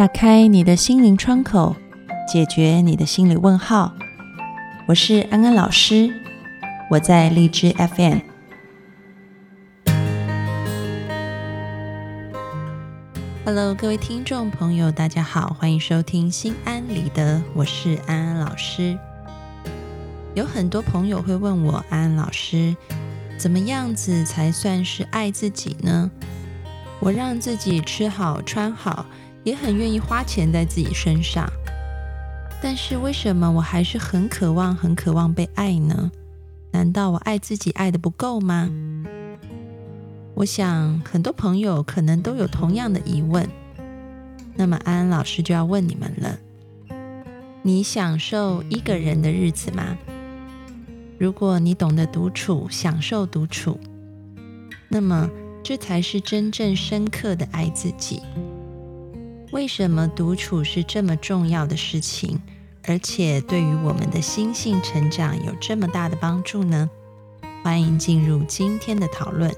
打开你的心灵窗口，解决你的心理问号。我是安安老师，我在荔枝 FM。Hello，各位听众朋友，大家好，欢迎收听心安理得，我是安安老师。有很多朋友会问我，安安老师，怎么样子才算是爱自己呢？我让自己吃好穿好。也很愿意花钱在自己身上，但是为什么我还是很渴望、很渴望被爱呢？难道我爱自己爱的不够吗？我想很多朋友可能都有同样的疑问。那么安安老师就要问你们了：你享受一个人的日子吗？如果你懂得独处、享受独处，那么这才是真正深刻的爱自己。为什么独处是这么重要的事情，而且对于我们的心性成长有这么大的帮助呢？欢迎进入今天的讨论。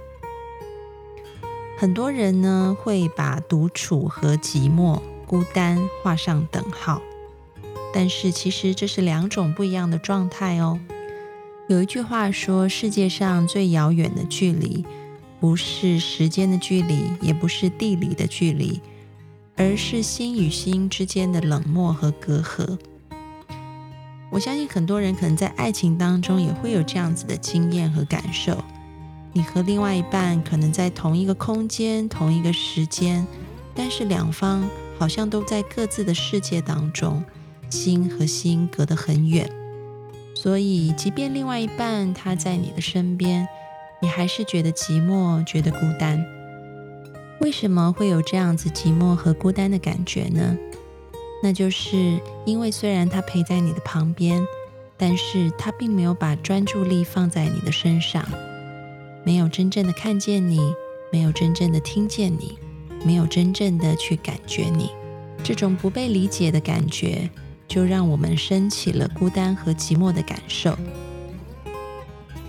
很多人呢会把独处和寂寞、孤单画上等号，但是其实这是两种不一样的状态哦。有一句话说：“世界上最遥远的距离，不是时间的距离，也不是地理的距离。”而是心与心之间的冷漠和隔阂。我相信很多人可能在爱情当中也会有这样子的经验和感受。你和另外一半可能在同一个空间、同一个时间，但是两方好像都在各自的世界当中，心和心隔得很远。所以，即便另外一半他在你的身边，你还是觉得寂寞，觉得孤单。为什么会有这样子寂寞和孤单的感觉呢？那就是因为虽然他陪在你的旁边，但是他并没有把专注力放在你的身上，没有真正的看见你，没有真正的听见你，没有真正的去感觉你。这种不被理解的感觉，就让我们升起了孤单和寂寞的感受。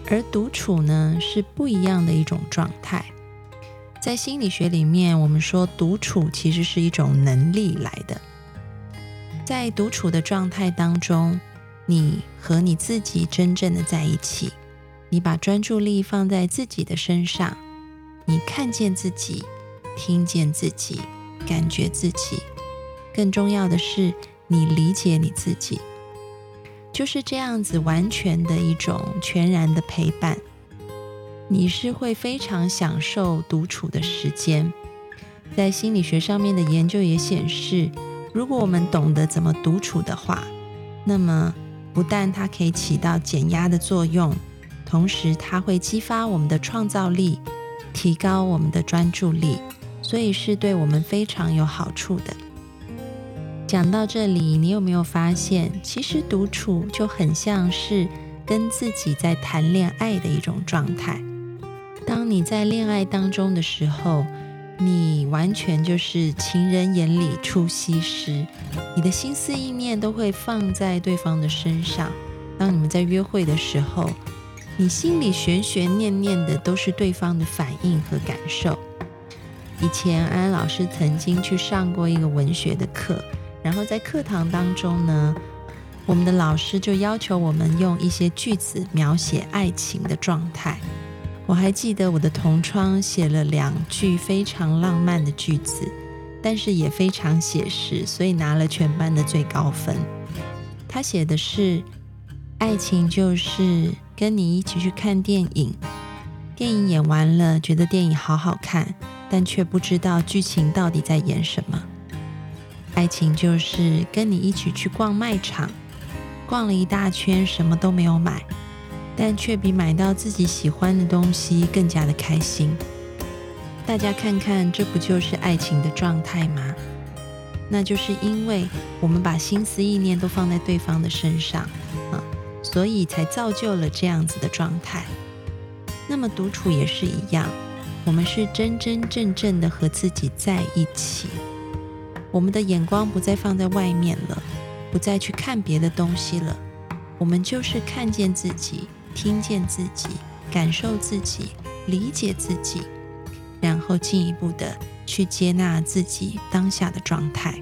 而独处呢，是不一样的一种状态。在心理学里面，我们说独处其实是一种能力来的。在独处的状态当中，你和你自己真正的在一起，你把专注力放在自己的身上，你看见自己，听见自己，感觉自己，更重要的是你理解你自己，就是这样子完全的一种全然的陪伴。你是会非常享受独处的时间，在心理学上面的研究也显示，如果我们懂得怎么独处的话，那么不但它可以起到减压的作用，同时它会激发我们的创造力，提高我们的专注力，所以是对我们非常有好处的。讲到这里，你有没有发现，其实独处就很像是跟自己在谈恋爱的一种状态？当你在恋爱当中的时候，你完全就是情人眼里出西施，你的心思意念都会放在对方的身上。当你们在约会的时候，你心里悬悬念念的都是对方的反应和感受。以前安安老师曾经去上过一个文学的课，然后在课堂当中呢，我们的老师就要求我们用一些句子描写爱情的状态。我还记得我的同窗写了两句非常浪漫的句子，但是也非常写实，所以拿了全班的最高分。他写的是：爱情就是跟你一起去看电影，电影演完了，觉得电影好好看，但却不知道剧情到底在演什么。爱情就是跟你一起去逛卖场，逛了一大圈，什么都没有买。但却比买到自己喜欢的东西更加的开心。大家看看，这不就是爱情的状态吗？那就是因为我们把心思意念都放在对方的身上啊，所以才造就了这样子的状态。那么独处也是一样，我们是真真正正的和自己在一起，我们的眼光不再放在外面了，不再去看别的东西了，我们就是看见自己。听见自己，感受自己，理解自己，然后进一步的去接纳自己当下的状态。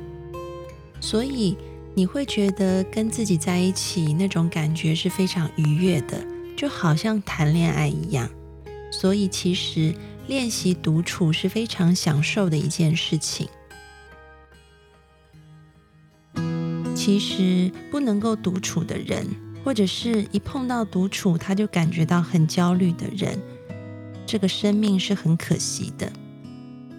所以你会觉得跟自己在一起那种感觉是非常愉悦的，就好像谈恋爱一样。所以其实练习独处是非常享受的一件事情。其实不能够独处的人，或者是一碰到独处他就感觉到很焦虑的人，这个生命是很可惜的，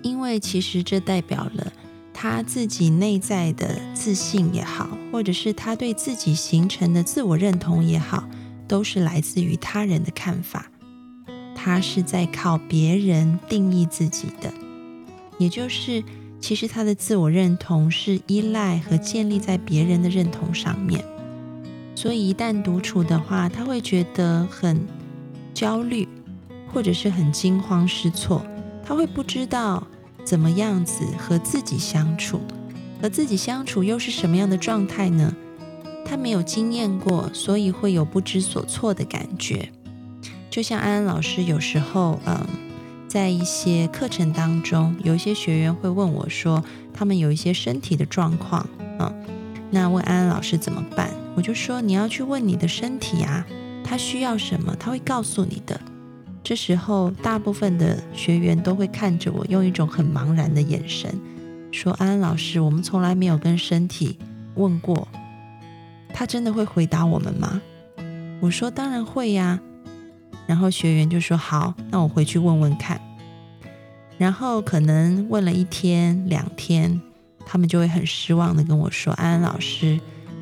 因为其实这代表了他自己内在的自信也好，或者是他对自己形成的自我认同也好，都是来自于他人的看法，他是在靠别人定义自己的，也就是。其实他的自我认同是依赖和建立在别人的认同上面，所以一旦独处的话，他会觉得很焦虑，或者是很惊慌失措。他会不知道怎么样子和自己相处，和自己相处又是什么样的状态呢？他没有经验过，所以会有不知所措的感觉。就像安安老师有时候，嗯。在一些课程当中，有一些学员会问我说，他们有一些身体的状况嗯，那问安安老师怎么办？我就说你要去问你的身体啊，他需要什么，他会告诉你的。这时候，大部分的学员都会看着我，用一种很茫然的眼神，说：“安安老师，我们从来没有跟身体问过，他真的会回答我们吗？”我说：“当然会呀。”然后学员就说：“好，那我回去问问看。”然后可能问了一天两天，他们就会很失望的跟我说：“安安老师，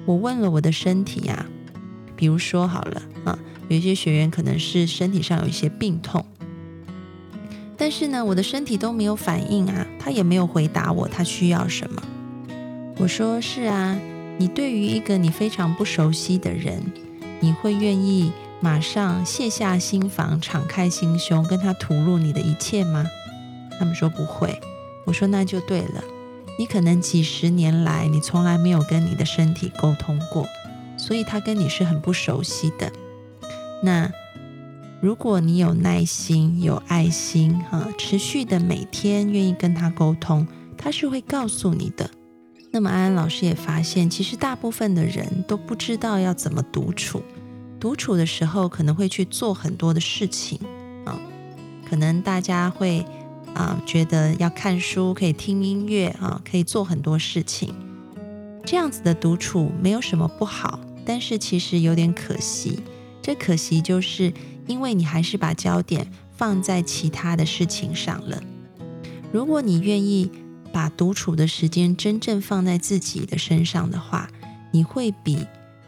我问了我的身体呀，比如说好了啊，有一些学员可能是身体上有一些病痛，但是呢，我的身体都没有反应啊，他也没有回答我他需要什么。”我说：“是啊，你对于一个你非常不熟悉的人，你会愿意？”马上卸下心防，敞开心胸，跟他吐露你的一切吗？他们说不会。我说那就对了。你可能几十年来，你从来没有跟你的身体沟通过，所以他跟你是很不熟悉的。那如果你有耐心、有爱心，哈，持续的每天愿意跟他沟通，他是会告诉你的。那么安安老师也发现，其实大部分的人都不知道要怎么独处。独处的时候，可能会去做很多的事情啊，可能大家会啊觉得要看书，可以听音乐啊，可以做很多事情。这样子的独处没有什么不好，但是其实有点可惜。这可惜就是因为你还是把焦点放在其他的事情上了。如果你愿意把独处的时间真正放在自己的身上的话，你会比。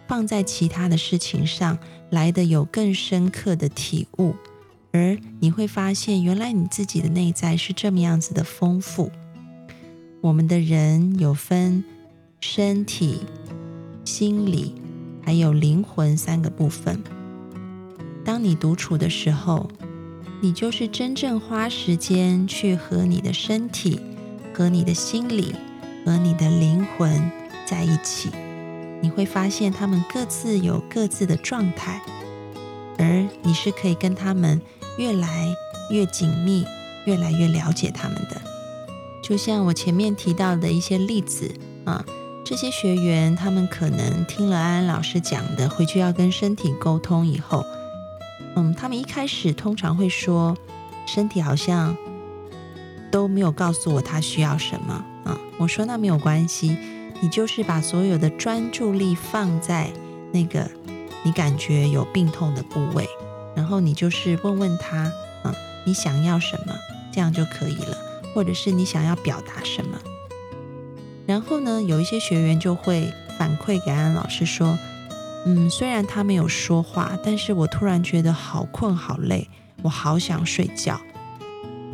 放在其他的事情上来的有更深刻的体悟，而你会发现，原来你自己的内在是这么样子的丰富。我们的人有分身体、心理还有灵魂三个部分。当你独处的时候，你就是真正花时间去和你的身体、和你的心理、和你的灵魂在一起。你会发现他们各自有各自的状态，而你是可以跟他们越来越紧密、越来越了解他们的。就像我前面提到的一些例子啊，这些学员他们可能听了安安老师讲的，回去要跟身体沟通以后，嗯，他们一开始通常会说，身体好像都没有告诉我他需要什么啊。我说那没有关系。你就是把所有的专注力放在那个你感觉有病痛的部位，然后你就是问问他，嗯，你想要什么，这样就可以了，或者是你想要表达什么。然后呢，有一些学员就会反馈给安安老师说，嗯，虽然他没有说话，但是我突然觉得好困好累，我好想睡觉。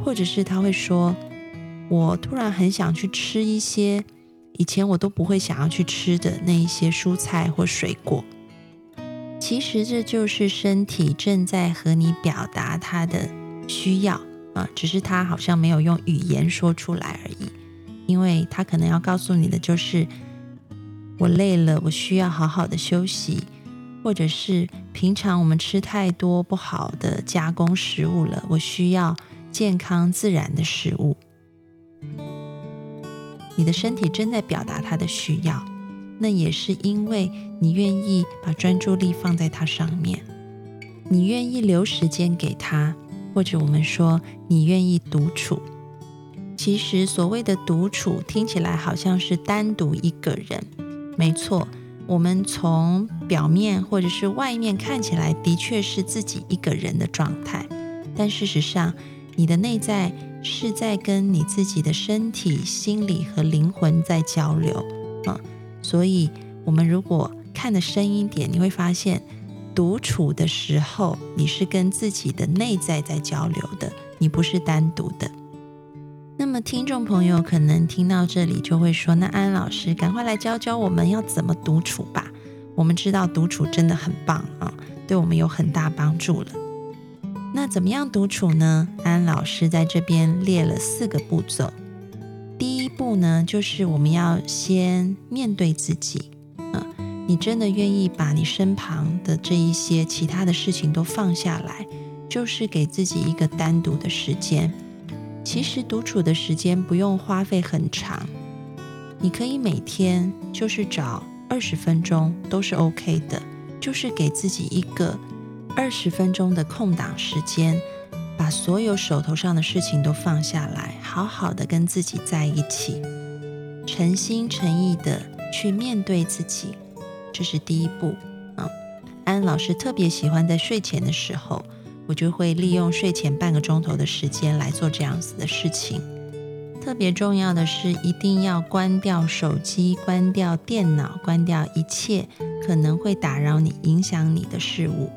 或者是他会说，我突然很想去吃一些。以前我都不会想要去吃的那一些蔬菜或水果，其实这就是身体正在和你表达它的需要啊，只是它好像没有用语言说出来而已。因为它可能要告诉你的就是，我累了，我需要好好的休息，或者是平常我们吃太多不好的加工食物了，我需要健康自然的食物。你的身体正在表达它的需要。那也是因为你愿意把专注力放在它上面，你愿意留时间给他，或者我们说你愿意独处。其实所谓的独处，听起来好像是单独一个人，没错。我们从表面或者是外面看起来，的确是自己一个人的状态，但事实上，你的内在是在跟你自己的身体、心理和灵魂在交流啊。所以，我们如果看得深一点，你会发现，独处的时候，你是跟自己的内在在交流的，你不是单独的。那么，听众朋友可能听到这里就会说：“那安老师，赶快来教教我们要怎么独处吧。”我们知道独处真的很棒啊，对我们有很大帮助了。那怎么样独处呢？安老师在这边列了四个步骤。第一步呢，就是我们要先面对自己，嗯，你真的愿意把你身旁的这一些其他的事情都放下来，就是给自己一个单独的时间。其实独处的时间不用花费很长，你可以每天就是找二十分钟都是 OK 的，就是给自己一个二十分钟的空档时间。把所有手头上的事情都放下来，好好的跟自己在一起，诚心诚意的去面对自己，这是第一步啊。安老师特别喜欢在睡前的时候，我就会利用睡前半个钟头的时间来做这样子的事情。特别重要的是，一定要关掉手机，关掉电脑，关掉一切可能会打扰你、影响你的事物，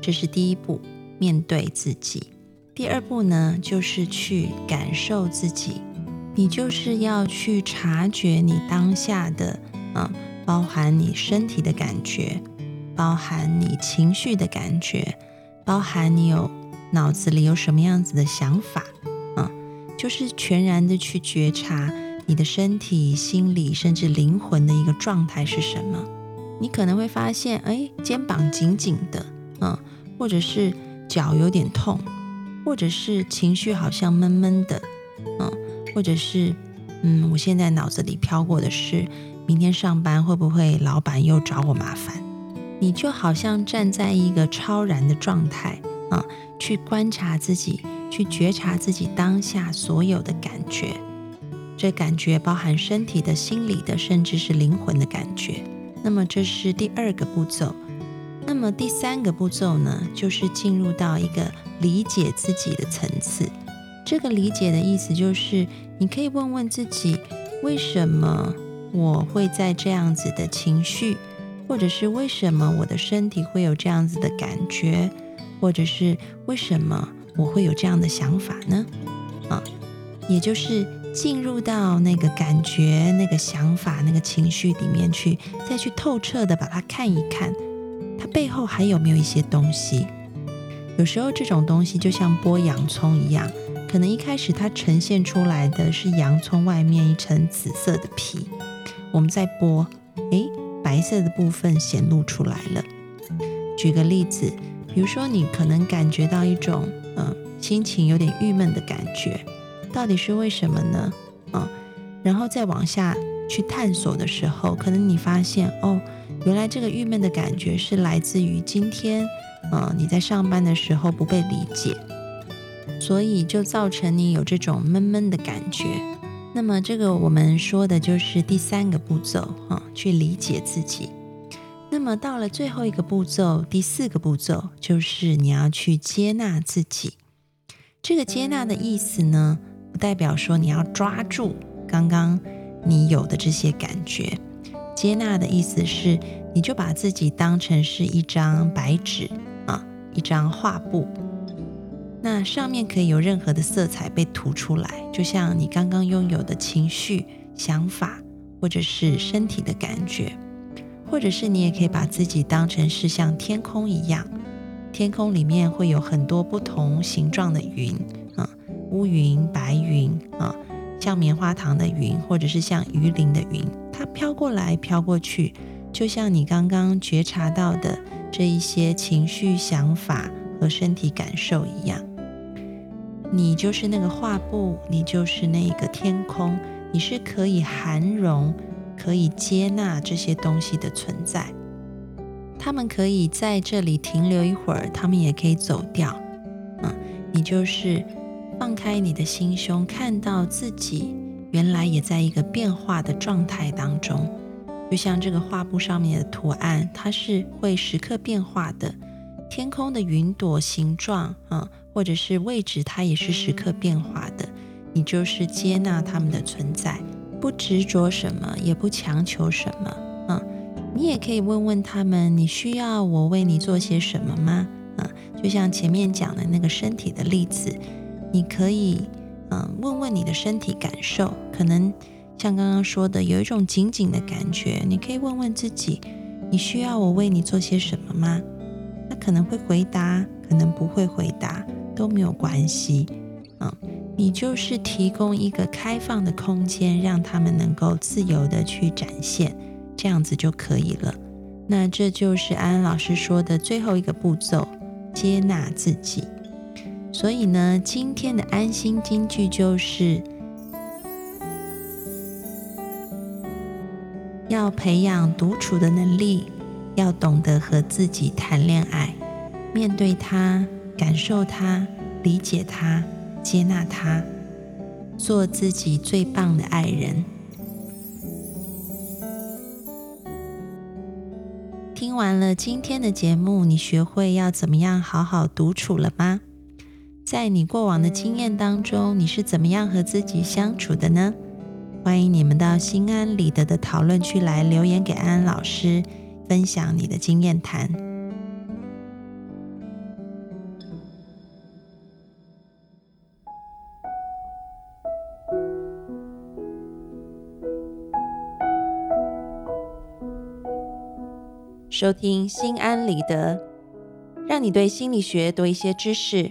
这是第一步。面对自己，第二步呢，就是去感受自己。你就是要去察觉你当下的，啊，包含你身体的感觉，包含你情绪的感觉，包含你有脑子里有什么样子的想法，啊，就是全然的去觉察你的身体、心理甚至灵魂的一个状态是什么。你可能会发现，哎，肩膀紧紧的，嗯，或者是。脚有点痛，或者是情绪好像闷闷的，嗯，或者是，嗯，我现在脑子里飘过的是，明天上班会不会老板又找我麻烦？你就好像站在一个超然的状态啊，去观察自己，去觉察自己当下所有的感觉，这感觉包含身体的、心理的，甚至是灵魂的感觉。那么这是第二个步骤。那么第三个步骤呢，就是进入到一个理解自己的层次。这个理解的意思就是，你可以问问自己，为什么我会在这样子的情绪，或者是为什么我的身体会有这样子的感觉，或者是为什么我会有这样的想法呢？啊，也就是进入到那个感觉、那个想法、那个情绪里面去，再去透彻的把它看一看。它背后还有没有一些东西？有时候这种东西就像剥洋葱一样，可能一开始它呈现出来的是洋葱外面一层紫色的皮，我们再剥，诶，白色的部分显露出来了。举个例子，比如说你可能感觉到一种嗯心情有点郁闷的感觉，到底是为什么呢？啊，然后再往下去探索的时候，可能你发现哦。原来这个郁闷的感觉是来自于今天，呃，你在上班的时候不被理解，所以就造成你有这种闷闷的感觉。那么这个我们说的就是第三个步骤，啊，去理解自己。那么到了最后一个步骤，第四个步骤就是你要去接纳自己。这个接纳的意思呢，不代表说你要抓住刚刚你有的这些感觉。接纳的意思是，你就把自己当成是一张白纸啊，一张画布。那上面可以有任何的色彩被涂出来，就像你刚刚拥有的情绪、想法，或者是身体的感觉，或者是你也可以把自己当成是像天空一样，天空里面会有很多不同形状的云啊，乌云、白云啊。像棉花糖的云，或者是像鱼鳞的云，它飘过来飘过去，就像你刚刚觉察到的这一些情绪、想法和身体感受一样。你就是那个画布，你就是那个天空，你是可以涵容、可以接纳这些东西的存在。他们可以在这里停留一会儿，他们也可以走掉。嗯，你就是放开你的心胸，看到自己原来也在一个变化的状态当中。就像这个画布上面的图案，它是会时刻变化的。天空的云朵形状，嗯，或者是位置，它也是时刻变化的。你就是接纳他们的存在，不执着什么，也不强求什么，嗯。你也可以问问他们：你需要我为你做些什么吗？嗯，就像前面讲的那个身体的例子，你可以嗯问问你的身体感受，可能像刚刚说的有一种紧紧的感觉，你可以问问自己：你需要我为你做些什么吗？他可能会回答，可能不会回答，都没有关系。嗯，你就是提供一个开放的空间，让他们能够自由的去展现。这样子就可以了。那这就是安安老师说的最后一个步骤：接纳自己。所以呢，今天的安心金句就是要培养独处的能力，要懂得和自己谈恋爱，面对他，感受他，理解他，接纳他，做自己最棒的爱人。听完了今天的节目，你学会要怎么样好好独处了吗？在你过往的经验当中，你是怎么样和自己相处的呢？欢迎你们到心安理得的讨论区来留言给安安老师，分享你的经验谈。收听心安理得，让你对心理学多一些知识，